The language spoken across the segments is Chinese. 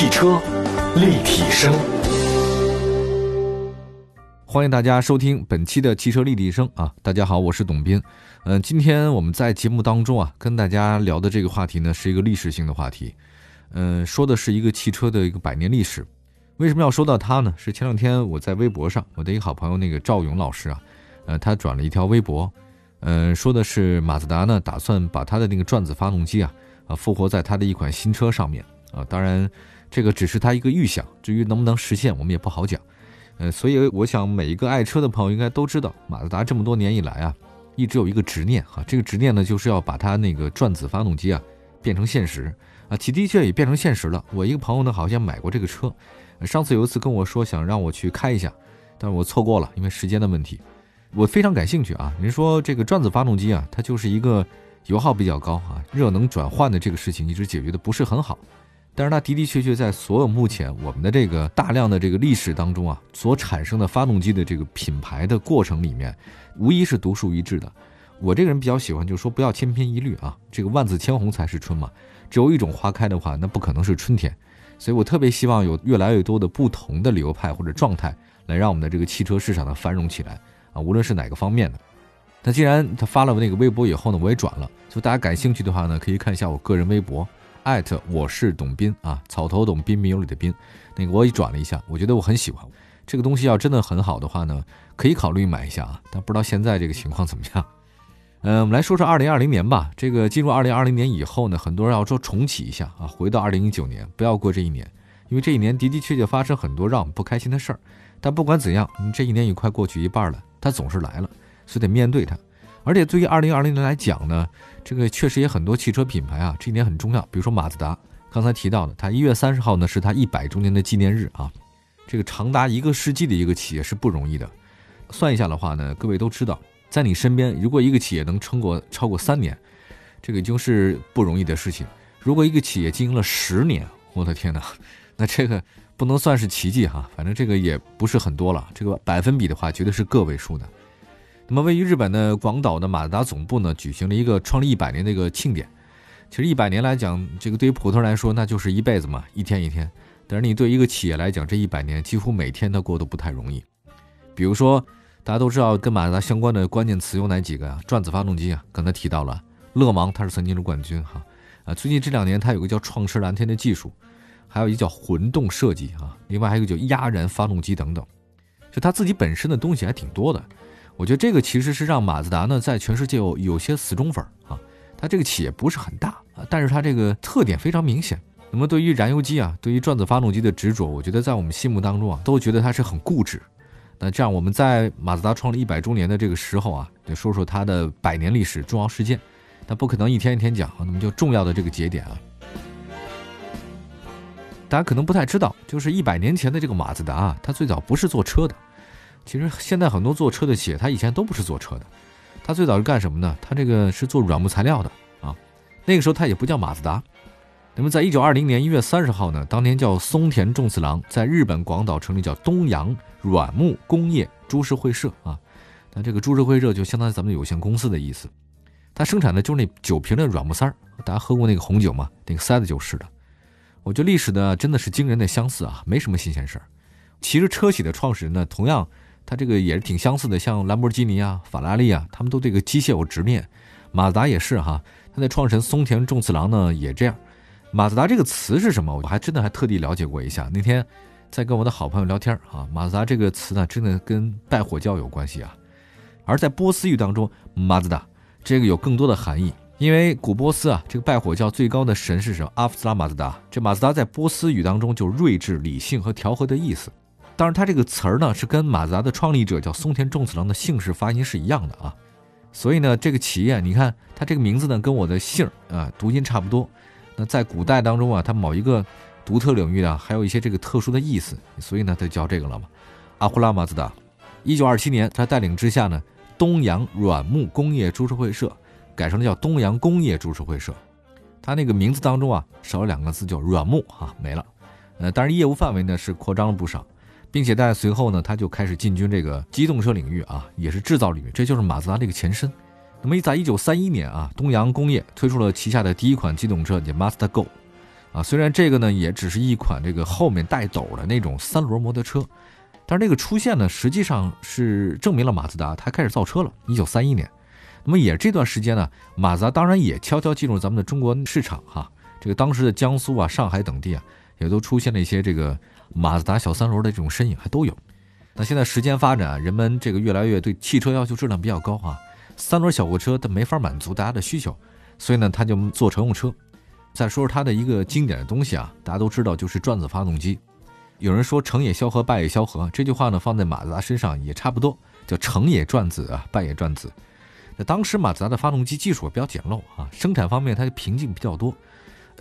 汽车立体声，欢迎大家收听本期的汽车立体声啊！大家好，我是董斌。嗯，今天我们在节目当中啊，跟大家聊的这个话题呢，是一个历史性的话题。嗯，说的是一个汽车的一个百年历史。为什么要说到它呢？是前两天我在微博上，我的一个好朋友那个赵勇老师啊，呃，他转了一条微博，嗯，说的是马自达呢，打算把他的那个转子发动机啊，啊，复活在他的一款新车上面。啊，当然，这个只是他一个预想，至于能不能实现，我们也不好讲。呃，所以我想每一个爱车的朋友应该都知道，马自达这么多年以来啊，一直有一个执念哈，这个执念呢，就是要把它那个转子发动机啊变成现实啊，其的确也变成现实了。我一个朋友呢，好像买过这个车，上次有一次跟我说想让我去开一下，但是我错过了，因为时间的问题。我非常感兴趣啊，您说这个转子发动机啊，它就是一个油耗比较高啊，热能转换的这个事情一直解决的不是很好。但是它的的确确在所有目前我们的这个大量的这个历史当中啊，所产生的发动机的这个品牌的过程里面，无疑是独树一帜的。我这个人比较喜欢，就是说不要千篇一律啊，这个万紫千红才是春嘛。只有一种花开的话，那不可能是春天。所以我特别希望有越来越多的不同的流派或者状态，来让我们的这个汽车市场的繁荣起来啊，无论是哪个方面的。那既然他发了那个微博以后呢，我也转了，就大家感兴趣的话呢，可以看一下我个人微博。艾特我是董斌啊，草头董斌民有里的斌，那个我也转了一下，我觉得我很喜欢这个东西。要真的很好的话呢，可以考虑买一下啊，但不知道现在这个情况怎么样。嗯，我们来说说二零二零年吧。这个进入二零二零年以后呢，很多人要说重启一下啊，回到二零一九年，不要过这一年，因为这一年的的确确发生很多让我们不开心的事儿。但不管怎样，这一年也快过去一半了，它总是来了，所以得面对它。而且对于二零二零年来讲呢，这个确实也很多汽车品牌啊，这一年很重要。比如说马自达，刚才提到的，它一月三十号呢是它一百周年的纪念日啊。这个长达一个世纪的一个企业是不容易的。算一下的话呢，各位都知道，在你身边，如果一个企业能撑过超过三年，这个已经是不容易的事情。如果一个企业经营了十年，我的天哪，那这个不能算是奇迹哈。反正这个也不是很多了，这个百分比的话，绝对是个位数的。那么，位于日本的广岛的马自达总部呢，举行了一个创立一百年的一个庆典。其实一百年来讲，这个对于普通人来说，那就是一辈子嘛，一天一天。但是你对一个企业来讲，这一百年几乎每天都过得不太容易。比如说，大家都知道跟马自达相关的关键词有哪几个啊？转子发动机啊，刚才提到了。勒芒它是曾经的冠军哈。啊，最近这两年它有个叫创驰蓝天的技术，还有一个叫混动设计啊，另外还有一个叫压燃发动机等等。就它自己本身的东西还挺多的。我觉得这个其实是让马自达呢在全世界有有些死忠粉啊，它这个企业不是很大啊，但是它这个特点非常明显。那么对于燃油机啊，对于转子发动机的执着，我觉得在我们心目当中啊，都觉得它是很固执。那这样我们在马自达创立一百周年的这个时候啊，得说说它的百年历史重要事件。但不可能一天一天讲，那么就重要的这个节点啊，大家可能不太知道，就是一百年前的这个马自达啊，它最早不是做车的。其实现在很多做车的企业，他以前都不是做车的，他最早是干什么呢？他这个是做软木材料的啊。那个时候他也不叫马自达。那么在一九二零年一月三十号呢，当年叫松田重次郎在日本广岛成立叫东洋软木工业株式会社啊。那这个株式会社就相当于咱们有限公司的意思。它生产的就是那酒瓶的软木塞儿，大家喝过那个红酒吗？那个塞子就是的。我觉得历史呢真的是惊人的相似啊，没什么新鲜事儿。其实车企的创始人呢，同样。它这个也是挺相似的，像兰博基尼啊、法拉利啊，他们都这个机械有直面。马自达也是哈，它的创始人松田重次郎呢也这样。马自达这个词是什么？我还真的还特地了解过一下。那天在跟我的好朋友聊天啊，马自达这个词呢，真的跟拜火教有关系啊。而在波斯语当中，马自达这个有更多的含义，因为古波斯啊，这个拜火教最高的神是什么？阿夫斯拉马自达。这马自达在波斯语当中就睿智、理性和调和的意思。当然，它这个词儿呢是跟马自达的创立者叫松田重次郎的姓氏发音是一样的啊，所以呢，这个企业你看它这个名字呢跟我的姓啊读音差不多。那在古代当中啊，它某一个独特领域啊还有一些这个特殊的意思，所以呢它叫这个了嘛。阿胡拉马自达，一九二七年他带领之下呢，东洋软木工业株式会社改成了叫东洋工业株式会社。它那个名字当中啊少了两个字叫软木啊没了。呃，但是业务范围呢是扩张了不少。并且在随后呢，他就开始进军这个机动车领域啊，也是制造领域，这就是马自达这个前身。那么，在一九三一年啊，东洋工业推出了旗下的第一款机动车，叫 Master Go。啊。虽然这个呢也只是一款这个后面带斗的那种三轮摩托车，但是这个出现呢，实际上是证明了马自达它开始造车了。一九三一年，那么也这段时间呢，马自达当然也悄悄进入咱们的中国市场哈。这个当时的江苏啊、上海等地啊，也都出现了一些这个马自达小三轮的这种身影，还都有。那现在时间发展，人们这个越来越对汽车要求质量比较高啊，三轮小货车它没法满足大家的需求，所以呢，他就做乘用车。再说说它的一个经典的东西啊，大家都知道就是转子发动机。有人说成也萧何，败也萧何，这句话呢放在马自达身上也差不多，叫成也转子啊，败也转子。那当时马自达的发动机技术比较简陋啊，生产方面它的瓶颈比较多。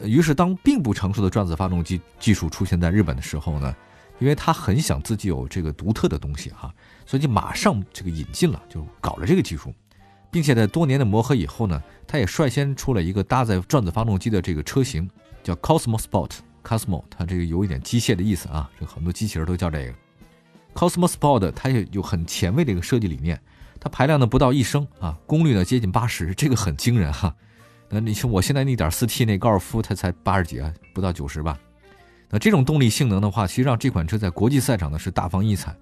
于是，当并不成熟的转子发动机技术出现在日本的时候呢，因为他很想自己有这个独特的东西哈，所以就马上这个引进了，就搞了这个技术，并且在多年的磨合以后呢，他也率先出了一个搭载转子发动机的这个车型，叫 Cosmo Sport。Cosmo 它这个有一点机械的意思啊，这很多机器人都叫这个 Cosmo Sport，它也有很前卫的一个设计理念，它排量呢不到一升啊，功率呢接近八十，这个很惊人哈。那你像我现在那点四 T 那高尔夫，它才八十几啊，不到九十吧。那这种动力性能的话，其实让这款车在国际赛场呢是大放异彩。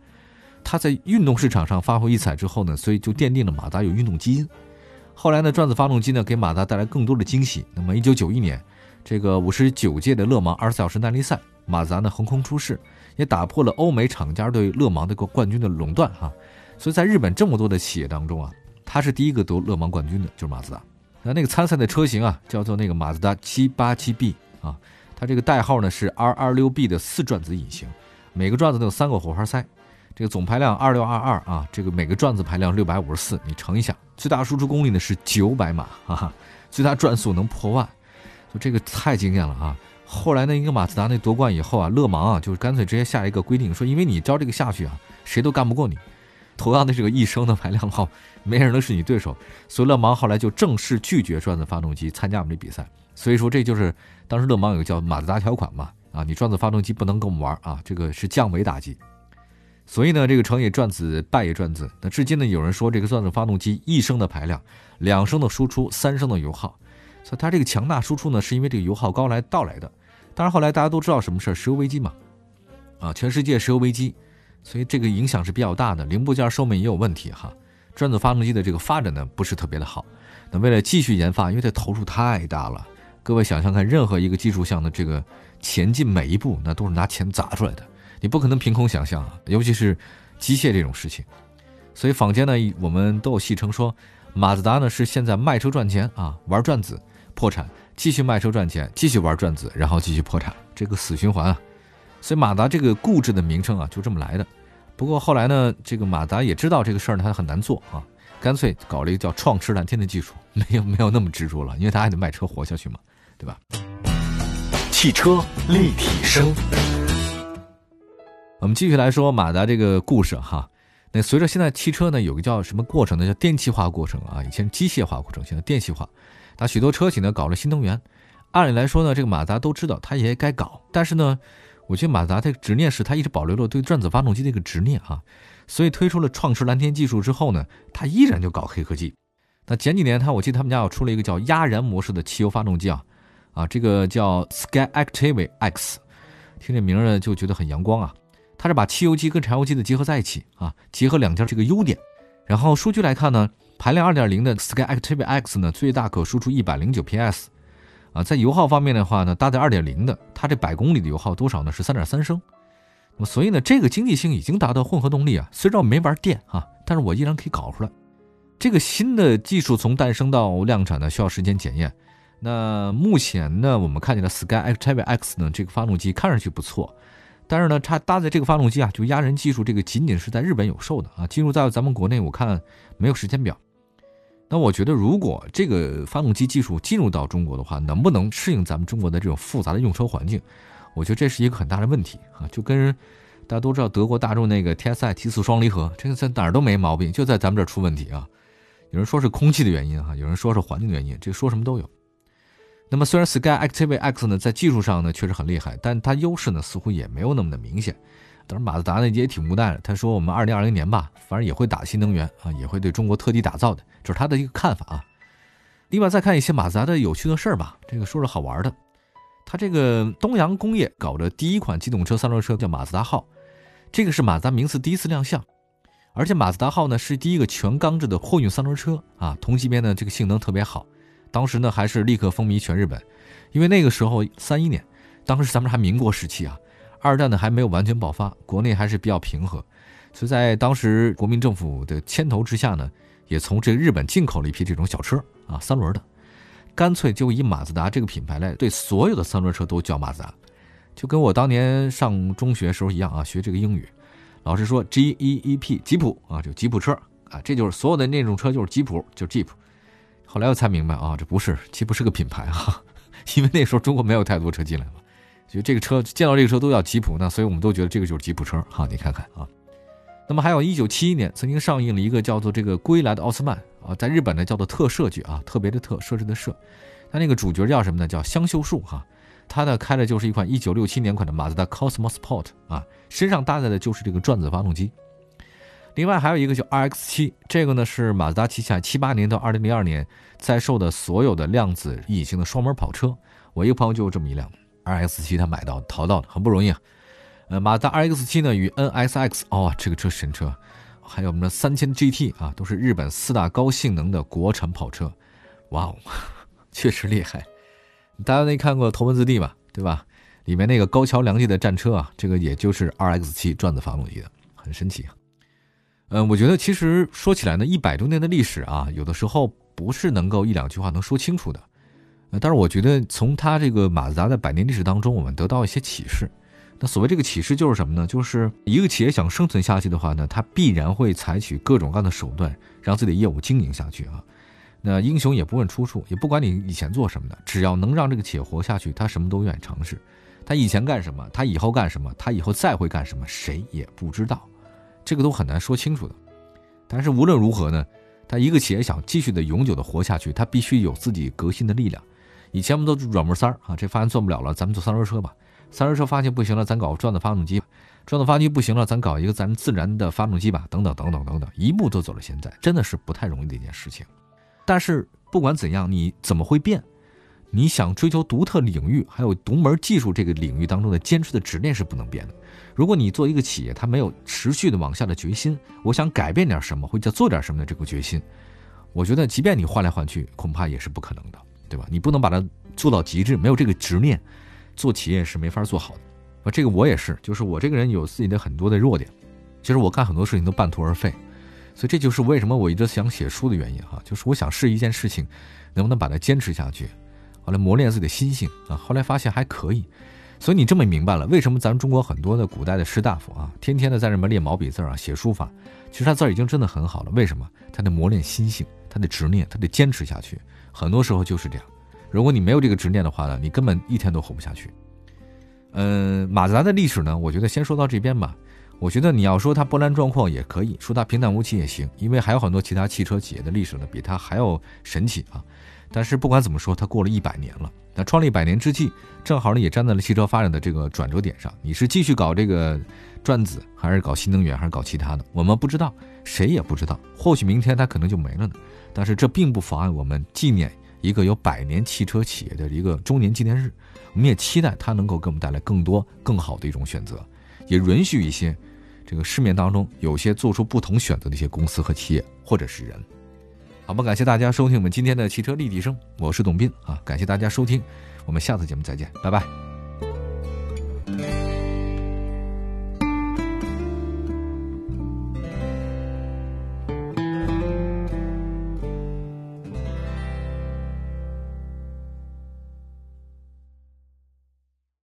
它在运动市场上发挥异彩之后呢，所以就奠定了马达有运动基因。后来呢，转子发动机呢给马达带来更多的惊喜。那么一九九一年，这个五十九届的勒芒二十四小时耐力赛，马达呢横空出世，也打破了欧美厂家对勒芒的个冠军的垄断哈。所以在日本这么多的企业当中啊，它是第一个得勒芒冠军的，就是马自达。那那个参赛的车型啊，叫做那个马自达七八七 B 啊，它这个代号呢是 R 二六 B 的四转子引擎，每个转子都有三个火花塞，这个总排量二六二二啊，这个每个转子排量六百五十四，你乘一下，最大输出功率呢是九百马哈哈，最大转速能破万，就这个太惊艳了啊！后来呢，一个马自达那夺冠以后啊，勒芒啊，就是干脆直接下一个规定，说因为你照这个下去啊，谁都干不过你。同样的这个一升的排量号，没人能是你对手，所以勒芒后来就正式拒绝转子发动机参加我们这比赛。所以说这就是当时勒芒有个叫马自达条款嘛，啊，你转子发动机不能跟我们玩啊，这个是降维打击。所以呢，这个成也转子，败也转子。那至今呢，有人说这个转子发动机一升的排量，两升的输出，三升的油耗，所以它这个强大输出呢，是因为这个油耗高来到来的。当然后来大家都知道什么事儿，石油危机嘛，啊，全世界石油危机。所以这个影响是比较大的，零部件寿命也有问题哈。转子发动机的这个发展呢不是特别的好。那为了继续研发，因为它投入太大了，各位想想看，任何一个技术项的这个前进每一步，那都是拿钱砸出来的，你不可能凭空想象啊，尤其是机械这种事情。所以坊间呢，我们都有戏称说，马自达呢是现在卖车赚钱啊，玩转子破产，继续卖车赚钱，继续玩转子，然后继续破产，这个死循环啊。所以马达这个固执的名称啊，就这么来的。不过后来呢，这个马达也知道这个事儿呢，它很难做啊，干脆搞了一个叫“创驰蓝天”的技术，没有没有那么执着了，因为他还得卖车活下去嘛，对吧？汽车立体声，我们继续来说马达这个故事哈。那随着现在汽车呢有个叫什么过程呢？叫电气化过程啊，以前机械化过程，现在电气化。那许多车企呢搞了新能源，按理来说呢，这个马达都知道，它也该搞，但是呢。我觉得马自达这个执念是他一直保留了对转子发动机的一个执念啊，所以推出了创驰蓝天技术之后呢，他依然就搞黑科技。那前几年他我记得他们家要出了一个叫压燃模式的汽油发动机啊，啊这个叫 SkyActiv-X，听这名儿就觉得很阳光啊。它是把汽油机跟柴油机的结合在一起啊，结合两家这个优点。然后数据来看呢，排量2.0的 SkyActiv-X 呢，最大可输出109 PS。啊，在油耗方面的话呢，搭载二点零的，它这百公里的油耗多少呢？是三点三升。那么所以呢，这个经济性已经达到混合动力啊。虽然我没玩电啊，但是我依然可以搞出来。这个新的技术从诞生到量产呢，需要时间检验。那目前呢，我们看见的 Sky Active X 呢，这个发动机看上去不错，但是呢，它搭载这个发动机啊，就压人技术这个仅仅是在日本有售的啊，进入在咱们国内我看没有时间表。那我觉得，如果这个发动机技术进入到中国的话，能不能适应咱们中国的这种复杂的用车环境？我觉得这是一个很大的问题啊！就跟大家都知道，德国大众那个 TSI 提速双离合，这个在哪儿都没毛病，就在咱们这儿出问题啊！有人说是空气的原因哈，有人说是环境的原因，这说什么都有。那么虽然 Sky Active X 呢在技术上呢确实很厉害，但它优势呢似乎也没有那么的明显。当然，马自达呢也挺无奈的。他说：“我们二零二零年吧，反正也会打新能源啊，也会对中国特地打造的，这是他的一个看法啊。”另外，再看一些马自达的有趣的事儿吧。这个说说好玩的。它这个东洋工业搞的第一款机动车三轮车叫马自达号，这个是马自达名次第一次亮相，而且马自达号呢是第一个全钢制的货运三轮车啊，同级别的这个性能特别好，当时呢还是立刻风靡全日本，因为那个时候三一年，当时咱们还民国时期啊，二战呢还没有完全爆发，国内还是比较平和，所以在当时国民政府的牵头之下呢，也从这个日本进口了一批这种小车啊，三轮的。干脆就以马自达这个品牌来对所有的三轮车都叫马自达，就跟我当年上中学时候一样啊，学这个英语，老师说 G E E P 吉普啊，就吉普车啊，这就是所有的那种车就是吉普，就是 Jeep。后来我才明白啊，这不是吉普是个品牌啊，因为那时候中国没有太多车进来嘛，就这个车见到这个车都叫吉普，那所以我们都觉得这个就是吉普车哈，你看看啊。那么还有一九七一年曾经上映了一个叫做这个归来的奥斯曼。啊，在日本呢叫做特摄剧啊，特别的特设置的设，它那个主角叫什么呢？叫香秀树哈，他呢开的就是一款一九六七年款的马自达 Cosmo Sport 啊，身上搭载的就是这个转子发动机。另外还有一个叫 RX 七，这个呢是马自达旗下七八年到二零零二年在售的所有的量子隐形的双门跑车。我一个朋友就有这么一辆 RX 七，他买到淘到的，很不容易啊。呃，马自达 RX 七呢与 NSX 哦，这个车神车。还有我们的三千 GT 啊，都是日本四大高性能的国产跑车，哇哦，确实厉害！大家没看过《头文字 D》吧？对吧？里面那个高桥良介的战车啊，这个也就是 RX-7 转子发动机的，很神奇啊。嗯，我觉得其实说起来呢，一百多年的历史啊，有的时候不是能够一两句话能说清楚的。呃，但是我觉得从它这个马自达的百年历史当中，我们得到一些启示。那所谓这个启示就是什么呢？就是一个企业想生存下去的话呢，它必然会采取各种各样的手段，让自己的业务经营下去啊。那英雄也不问出处，也不管你以前做什么的，只要能让这个企业活下去，他什么都愿意尝试。他以前干什么，他以后干什么，他以后再会干什么，谁也不知道，这个都很难说清楚的。但是无论如何呢，他一个企业想继续的永久的活下去，他必须有自己革新的力量。以前我们都软模三儿啊，这发现做不了了，咱们做三轮车吧。三轮车发现不行了，咱搞转子发动机；转子发动机不行了，咱搞一个咱自然的发动机吧。等等等等等等，一步都走到现在，真的是不太容易的一件事情。但是不管怎样，你怎么会变？你想追求独特领域，还有独门技术这个领域当中的坚持的执念是不能变的。如果你做一个企业，它没有持续的往下的决心，我想改变点什么，或者做点什么的这个决心，我觉得即便你换来换去，恐怕也是不可能的，对吧？你不能把它做到极致，没有这个执念。做企业是没法做好的，啊，这个我也是，就是我这个人有自己的很多的弱点，其实我干很多事情都半途而废，所以这就是为什么我一直想写书的原因哈，就是我想试一件事情，能不能把它坚持下去，后来磨练自己的心性啊，后来发现还可以，所以你这么明白了，为什么咱们中国很多的古代的士大夫啊，天天的在那边练毛笔字啊，写书法，其实他字已经真的很好了，为什么？他得磨练心性，他得执念，他得坚持下去，很多时候就是这样。如果你没有这个执念的话呢，你根本一天都活不下去。嗯，马自达的历史呢，我觉得先说到这边吧。我觉得你要说它波澜壮阔也可以说它平淡无奇也行，因为还有很多其他汽车企业的历史呢比它还要神奇啊。但是不管怎么说，它过了一百年了。那创立百年之际，正好呢也站在了汽车发展的这个转折点上。你是继续搞这个转子，还是搞新能源，还是搞其他的？我们不知道，谁也不知道。或许明天它可能就没了呢。但是这并不妨碍我们纪念。一个有百年汽车企业的一个周年纪念日，我们也期待它能够给我们带来更多更好的一种选择，也允许一些这个市面当中有些做出不同选择的一些公司和企业或者是人。好吧，感谢大家收听我们今天的汽车立体声，我是董斌啊，感谢大家收听，我们下次节目再见，拜拜。